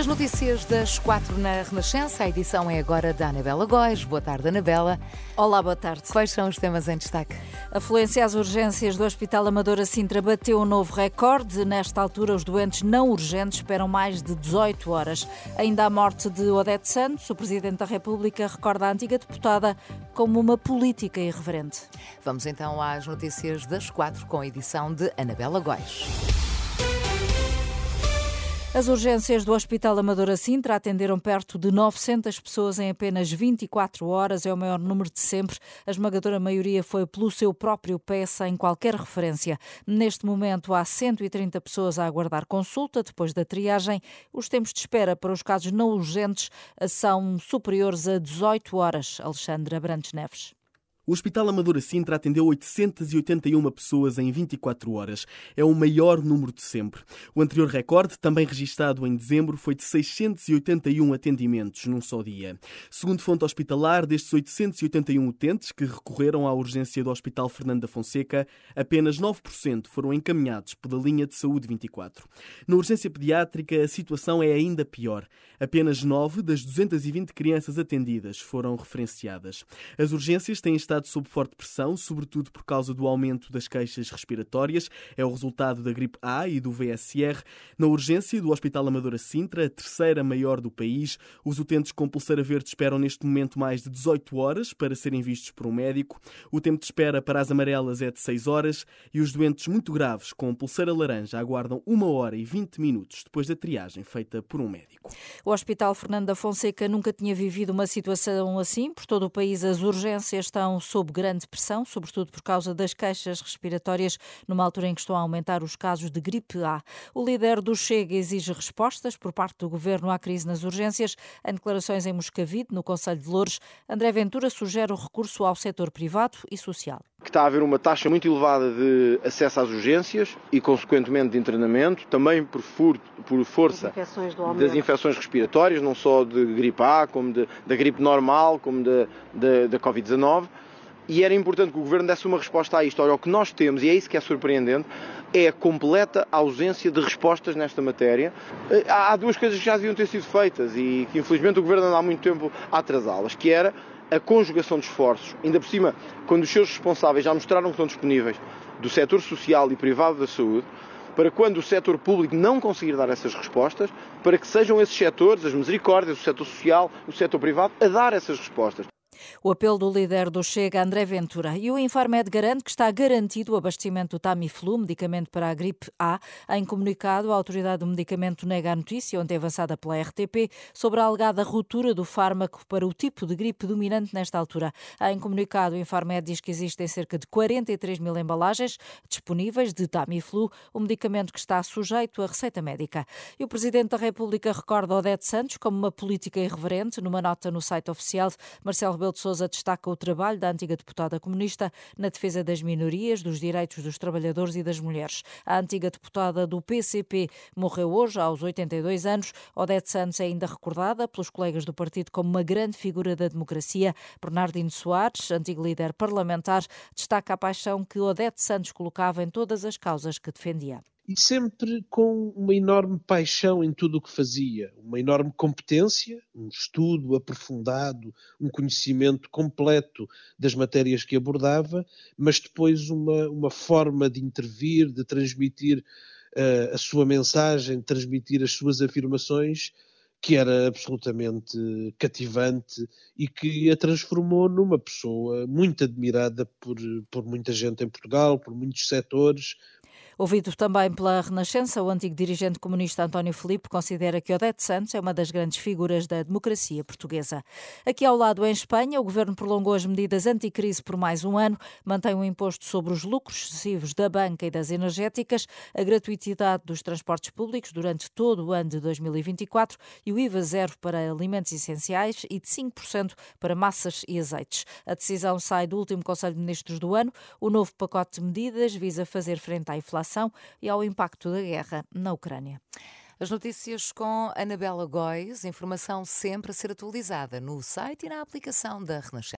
As notícias das quatro na Renascença, a edição é agora da Anabela Góis. Boa tarde, Anabela. Olá, boa tarde. Quais são os temas em destaque? A fluência às urgências do Hospital Amadora Sintra bateu um novo recorde. Nesta altura, os doentes não urgentes esperam mais de 18 horas. Ainda a morte de Odete Santos, o Presidente da República recorda a antiga deputada como uma política irreverente. Vamos então às notícias das quatro com a edição de Anabela Góis. As urgências do Hospital Amadora Sintra atenderam perto de 900 pessoas em apenas 24 horas, é o maior número de sempre. A esmagadora maioria foi pelo seu próprio pé, sem qualquer referência. Neste momento, há 130 pessoas a aguardar consulta depois da triagem. Os tempos de espera para os casos não urgentes são superiores a 18 horas. Alexandre Abrantes Neves. O Hospital Amadora Sintra atendeu 881 pessoas em 24 horas. É o maior número de sempre. O anterior recorde, também registado em dezembro, foi de 681 atendimentos num só dia. Segundo fonte hospitalar, destes 881 utentes que recorreram à urgência do Hospital Fernando da Fonseca, apenas 9% foram encaminhados pela linha de saúde 24. Na urgência pediátrica, a situação é ainda pior. Apenas 9 das 220 crianças atendidas foram referenciadas. As urgências têm estado sob forte pressão, sobretudo por causa do aumento das queixas respiratórias. É o resultado da gripe A e do VSR. Na urgência do Hospital Amadora Sintra, a terceira maior do país, os utentes com pulseira verde esperam neste momento mais de 18 horas para serem vistos por um médico. O tempo de espera para as amarelas é de 6 horas e os doentes muito graves com pulseira laranja aguardam 1 hora e 20 minutos depois da triagem feita por um médico. O Hospital Fernando da Fonseca nunca tinha vivido uma situação assim. Por todo o país, as urgências estão sob grande pressão, sobretudo por causa das queixas respiratórias, numa altura em que estão a aumentar os casos de gripe A. O líder do Chega exige respostas por parte do governo à crise nas urgências. Em declarações em Moscavide, no Conselho de Louros, André Ventura sugere o recurso ao setor privado e social que está a haver uma taxa muito elevada de acesso às urgências e, consequentemente, de internamento, também por, furto, por força infecções das infecções respiratórias, não só de gripe A, como de, da gripe normal, como da Covid-19 e era importante que o Governo desse uma resposta a isto. Olha, o que nós temos, e é isso que é surpreendente, é a completa ausência de respostas nesta matéria. Eh, há duas coisas que já deviam ter sido feitas e que infelizmente o Governo anda há muito tempo a atrasá-las, que era a conjugação de esforços, ainda por cima, quando os seus responsáveis já mostraram que estão disponíveis do setor social e privado da saúde, para quando o setor público não conseguir dar essas respostas, para que sejam esses setores, as misericórdias, o setor social, o setor privado, a dar essas respostas. O apelo do líder do Chega, André Ventura. E o Infarmed garante que está garantido o abastecimento do Tamiflu, medicamento para a gripe A. Em comunicado, a autoridade do medicamento nega a notícia, ontem avançada pela RTP, sobre a alegada ruptura do fármaco para o tipo de gripe dominante nesta altura. Em comunicado, o Infarmed diz que existem cerca de 43 mil embalagens disponíveis de Tamiflu, o medicamento que está sujeito à receita médica. E o Presidente da República recorda Odete Santos como uma política irreverente. Numa nota no site oficial, Marcelo Rebelo Rebelo de Sousa destaca o trabalho da antiga deputada comunista na defesa das minorias, dos direitos dos trabalhadores e das mulheres. A antiga deputada do PCP morreu hoje, aos 82 anos. Odete Santos é ainda recordada pelos colegas do partido como uma grande figura da democracia. Bernardino Soares, antigo líder parlamentar, destaca a paixão que Odete Santos colocava em todas as causas que defendia e sempre com uma enorme paixão em tudo o que fazia, uma enorme competência, um estudo aprofundado, um conhecimento completo das matérias que abordava, mas depois uma, uma forma de intervir, de transmitir uh, a sua mensagem, de transmitir as suas afirmações que era absolutamente cativante e que a transformou numa pessoa muito admirada por, por muita gente em Portugal, por muitos setores, Ouvido também pela Renascença, o antigo dirigente comunista António Filipe considera que Odete Santos é uma das grandes figuras da democracia portuguesa. Aqui ao lado, em Espanha, o governo prolongou as medidas anticrise por mais um ano, mantém o um imposto sobre os lucros excessivos da banca e das energéticas, a gratuitidade dos transportes públicos durante todo o ano de 2024 e o IVA zero para alimentos essenciais e de 5% para massas e azeites. A decisão sai do último Conselho de Ministros do ano. O novo pacote de medidas visa fazer frente à inflação e ao impacto da guerra na Ucrânia. As notícias com Anabela Góis, informação sempre a ser atualizada no site e na aplicação da Renascença.